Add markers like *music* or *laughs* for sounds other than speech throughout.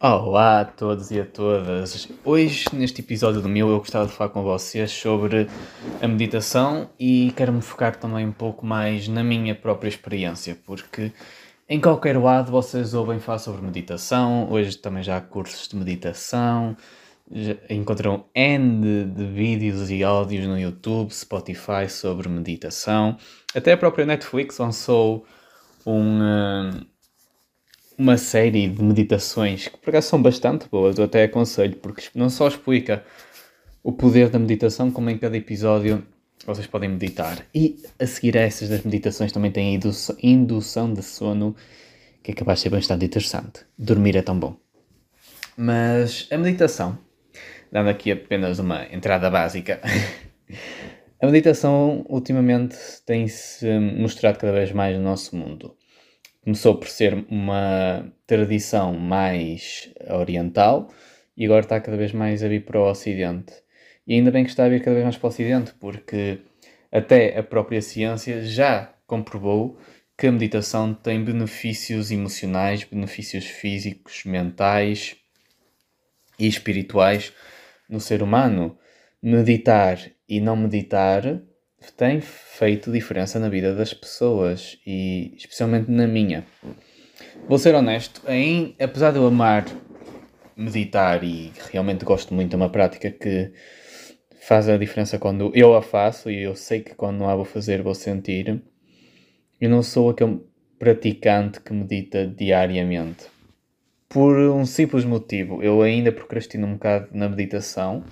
Olá a todos e a todas. Hoje, neste episódio do meu, eu gostava de falar com vocês sobre a meditação e quero-me focar também um pouco mais na minha própria experiência, porque em qualquer lado vocês ouvem falar sobre meditação, hoje também já há cursos de meditação, encontram N de, de vídeos e áudios no YouTube, Spotify sobre meditação, até a própria Netflix lançou um. Uma série de meditações que por acaso são bastante boas, eu até aconselho, porque não só explica o poder da meditação, como em cada episódio vocês podem meditar. E a seguir a essas das meditações também tem a indução de sono, que é capaz de ser bastante interessante. Dormir é tão bom. Mas a meditação, dando aqui apenas uma entrada básica, *laughs* a meditação ultimamente tem-se mostrado cada vez mais no nosso mundo começou por ser uma tradição mais oriental e agora está cada vez mais a vir para o Ocidente. E ainda bem que está a vir cada vez mais para o Ocidente, porque até a própria ciência já comprovou que a meditação tem benefícios emocionais, benefícios físicos, mentais e espirituais no ser humano. Meditar e não meditar tem feito diferença na vida das pessoas e especialmente na minha. Vou ser honesto, em, apesar de eu amar meditar e realmente gosto muito, é uma prática que faz a diferença quando eu a faço e eu sei que quando não a vou fazer vou sentir. Eu não sou aquele praticante que medita diariamente. Por um simples motivo, eu ainda procrastino um bocado na meditação,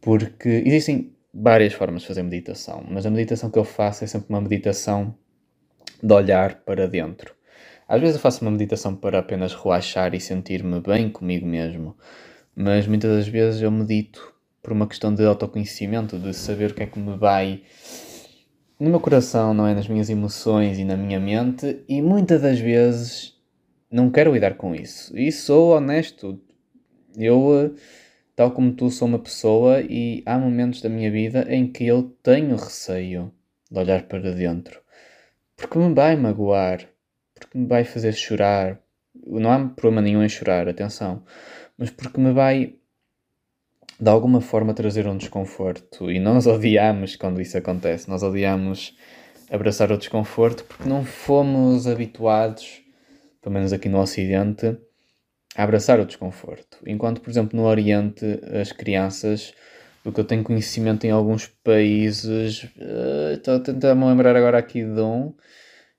porque existem várias formas de fazer meditação, mas a meditação que eu faço é sempre uma meditação de olhar para dentro. Às vezes eu faço uma meditação para apenas relaxar e sentir-me bem comigo mesmo, mas muitas das vezes eu medito por uma questão de autoconhecimento, de saber o que é que me vai no meu coração, não é? Nas minhas emoções e na minha mente, e muitas das vezes não quero lidar com isso. E sou honesto. Eu Tal como tu, sou uma pessoa e há momentos da minha vida em que eu tenho receio de olhar para dentro. Porque me vai magoar, porque me vai fazer chorar. Não há problema nenhum em chorar, atenção. Mas porque me vai, de alguma forma, trazer um desconforto. E nós *laughs* odiamos quando isso acontece. Nós odiamos abraçar o desconforto porque não fomos habituados, pelo menos aqui no Ocidente, abraçar o desconforto. Enquanto, por exemplo, no Oriente, as crianças, do que eu tenho conhecimento em alguns países, uh, estou a tentar me lembrar agora aqui de um,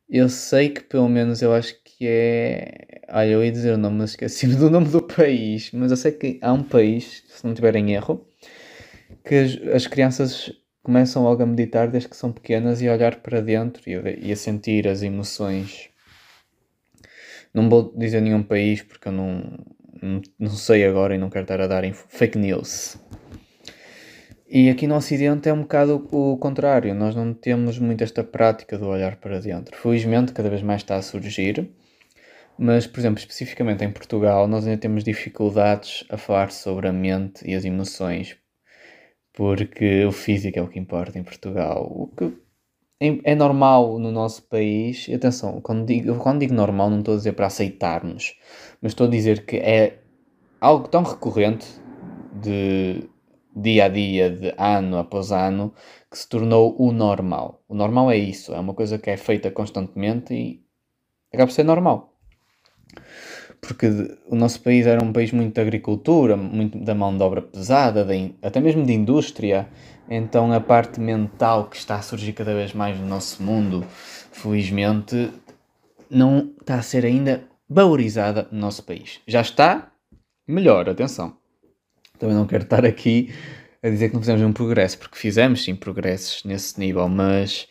eu sei que pelo menos eu acho que é. Olha, eu ia dizer o nome, mas esqueci-me do nome do país, mas eu sei que há um país, se não tiver em erro, que as, as crianças começam logo a meditar desde que são pequenas e a olhar para dentro e e a sentir as emoções não vou dizer nenhum país porque eu não, não, não sei agora e não quero estar a dar fake news. E aqui no Ocidente é um bocado o contrário, nós não temos muito esta prática do olhar para dentro. Felizmente, cada vez mais está a surgir, mas, por exemplo, especificamente em Portugal, nós ainda temos dificuldades a falar sobre a mente e as emoções, porque o físico é o que importa em Portugal. O que é normal no nosso país, atenção, quando digo, quando digo normal, não estou a dizer para aceitarmos, mas estou a dizer que é algo tão recorrente de dia a dia, de ano após ano, que se tornou o normal. O normal é isso, é uma coisa que é feita constantemente e acaba por ser normal. Porque o nosso país era um país muito de agricultura, muito da mão de obra pesada, de, até mesmo de indústria, então a parte mental que está a surgir cada vez mais no nosso mundo, felizmente, não está a ser ainda valorizada no nosso país. Já está melhor, atenção. Também não quero estar aqui a dizer que não fizemos um progresso, porque fizemos sim progressos nesse nível, mas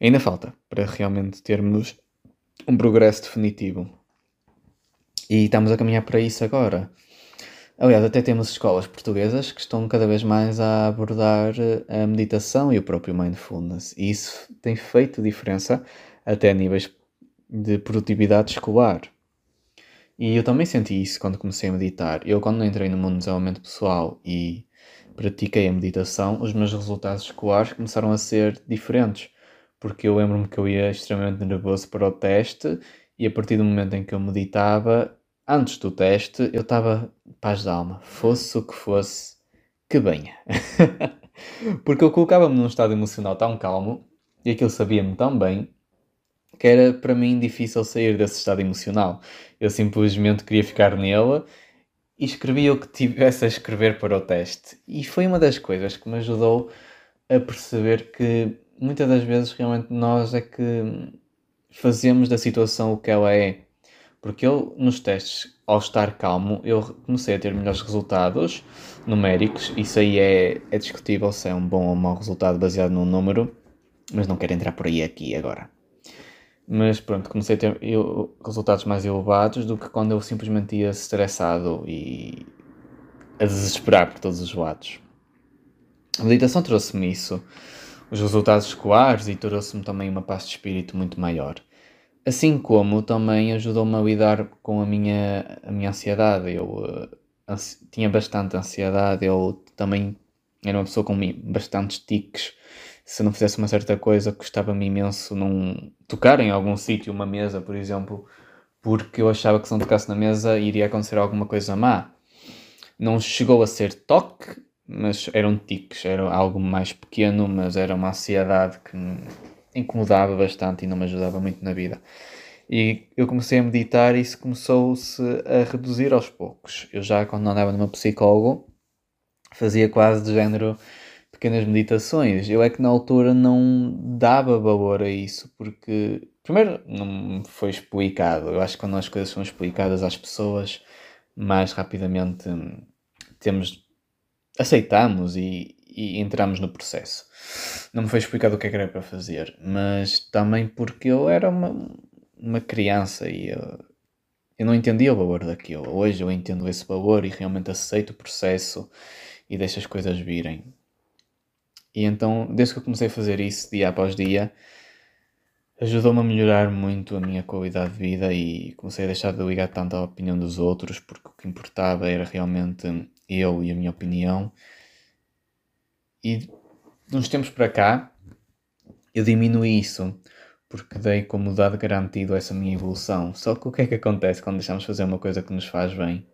ainda falta para realmente termos um progresso definitivo. E estamos a caminhar para isso agora. Aliás, até temos escolas portuguesas que estão cada vez mais a abordar eh, a meditação e o próprio mindfulness. E isso tem feito diferença até a níveis de produtividade escolar. E eu também senti isso quando comecei a meditar. Eu, quando entrei no mundo do desenvolvimento pessoal e pratiquei a meditação, os meus resultados escolares começaram a ser diferentes. Porque eu lembro-me que eu ia extremamente nervoso para o teste e a partir do momento em que eu meditava, antes do teste, eu estava paz de alma, fosse o que fosse, que venha. *laughs* Porque eu colocava-me num estado emocional tão calmo e aquilo sabia-me tão bem que era para mim difícil sair desse estado emocional. Eu simplesmente queria ficar nele e escrevia o que tivesse a escrever para o teste. E foi uma das coisas que me ajudou a perceber que muitas das vezes realmente nós é que fazemos da situação o que ela é. Porque eu, nos testes, ao estar calmo, eu comecei a ter melhores resultados numéricos. Isso aí é, é discutível se é um bom ou mau resultado baseado num número, mas não quero entrar por aí aqui agora. Mas pronto, comecei a ter eu, resultados mais elevados do que quando eu simplesmente ia estressado e a desesperar por todos os lados. A meditação trouxe-me isso, os resultados escolares e trouxe-me também uma paz de espírito muito maior. Assim como também ajudou-me a lidar com a minha, a minha ansiedade. Eu uh, tinha bastante ansiedade, eu também era uma pessoa com bastantes tiques se não fizesse uma certa coisa, custava-me imenso não tocar em algum sítio, uma mesa, por exemplo, porque eu achava que se não tocasse na mesa iria acontecer alguma coisa má. Não chegou a ser toque, mas eram tiques, era algo mais pequeno, mas era uma ansiedade que incomodava bastante e não me ajudava muito na vida. E eu comecei a meditar e isso começou-se a reduzir aos poucos. Eu já, quando andava numa psicólogo, fazia quase de género pequenas meditações. Eu é que na altura não dava valor a isso, porque, primeiro, não foi explicado. Eu acho que quando as coisas são explicadas às pessoas, mais rapidamente temos, aceitamos e, e entramos no processo. Não me foi explicado o que, é que era para fazer, mas também porque eu era uma, uma criança e eu, eu não entendia o valor daquilo. Hoje eu entendo esse valor e realmente aceito o processo e deixo as coisas virem. E então, desde que eu comecei a fazer isso dia após dia, ajudou-me a melhorar muito a minha qualidade de vida e comecei a deixar de ligar tanto à opinião dos outros, porque o que importava era realmente eu e a minha opinião. E de uns tempos para cá, eu diminui isso, porque dei como dado garantido essa minha evolução. Só que o que é que acontece quando deixamos de fazer uma coisa que nos faz bem?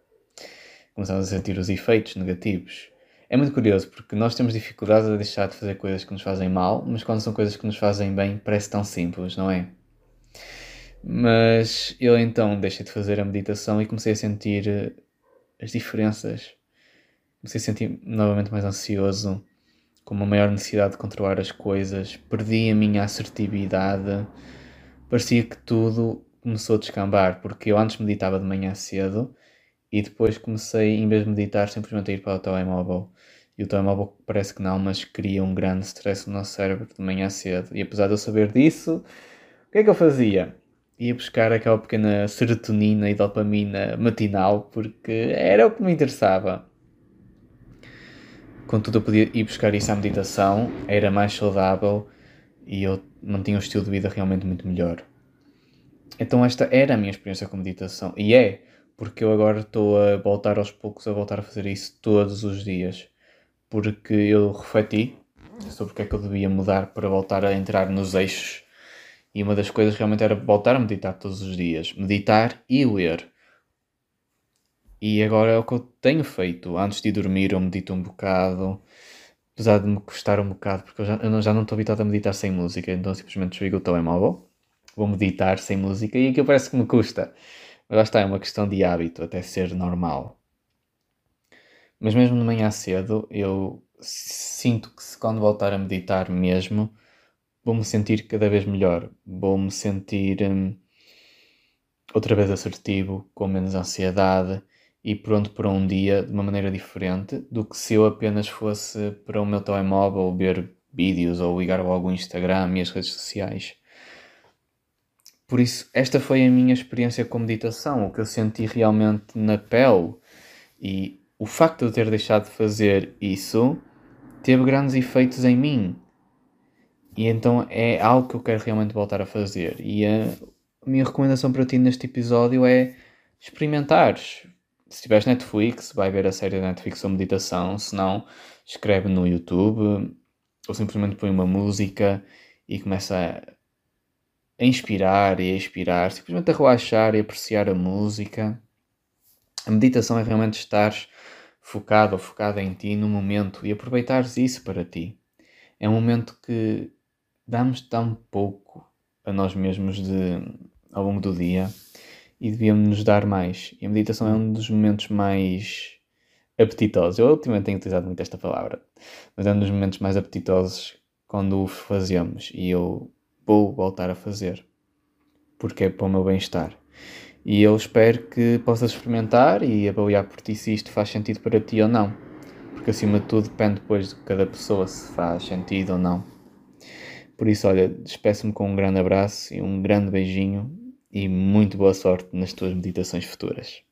Começamos a sentir os efeitos negativos. É muito curioso porque nós temos dificuldades a deixar de fazer coisas que nos fazem mal, mas quando são coisas que nos fazem bem, parece tão simples, não é? Mas eu então deixei de fazer a meditação e comecei a sentir eh, as diferenças. Comecei a sentir novamente mais ansioso, com uma maior necessidade de controlar as coisas, perdi a minha assertividade, parecia que tudo começou a descambar, porque eu antes meditava de manhã cedo e depois comecei, em vez de meditar, simplesmente a ir para o telemóvel. E o telemóvel parece que não, mas cria um grande stress no nosso cérebro de manhã cedo. E apesar de eu saber disso, o que é que eu fazia? Ia buscar aquela pequena serotonina e dopamina matinal, porque era o que me interessava. Contudo, eu podia ir buscar isso à meditação, era mais saudável e eu mantinha um estilo de vida realmente muito melhor. Então, esta era a minha experiência com meditação. E é, porque eu agora estou a voltar aos poucos a voltar a fazer isso todos os dias. Porque eu refleti sobre o que é que eu devia mudar para voltar a entrar nos eixos. E uma das coisas realmente era voltar a meditar todos os dias. Meditar e ler. E agora é o que eu tenho feito. Antes de dormir eu medito um bocado. Apesar de me custar um bocado, porque eu já, eu já não estou habituado a meditar sem música. Então simplesmente desligo o telemóvel. Vou meditar sem música e aquilo parece que me custa. Mas lá está, é uma questão de hábito, até ser normal. Mas mesmo de manhã cedo, eu sinto que se quando voltar a meditar mesmo, vou-me sentir cada vez melhor. Vou-me sentir hum, outra vez assertivo, com menos ansiedade e pronto para um dia de uma maneira diferente do que se eu apenas fosse para o meu telemóvel ver vídeos ou ligar logo o Instagram e as redes sociais. Por isso, esta foi a minha experiência com meditação, o que eu senti realmente na pele. E o facto de eu ter deixado de fazer isso teve grandes efeitos em mim. E então é algo que eu quero realmente voltar a fazer. E a minha recomendação para ti neste episódio é experimentares. Se tiveres Netflix, vai ver a série da Netflix sobre meditação. Se não, escreve no YouTube ou simplesmente põe uma música e começa a inspirar e a expirar, simplesmente a relaxar e apreciar a música. A meditação é realmente estar focado ou focada em ti no momento e aproveitares isso para ti. É um momento que damos tão pouco a nós mesmos de, ao longo do dia e devíamos nos dar mais. E a meditação é um dos momentos mais apetitosos. Eu ultimamente tenho utilizado muito esta palavra, mas é um dos momentos mais apetitosos quando o fazemos e eu vou voltar a fazer porque é para o meu bem-estar. E eu espero que possas experimentar e avaliar por ti se isto faz sentido para ti ou não. Porque acima de tudo depende depois de cada pessoa se faz sentido ou não. Por isso, olha, despeço-me com um grande abraço e um grande beijinho e muito boa sorte nas tuas meditações futuras.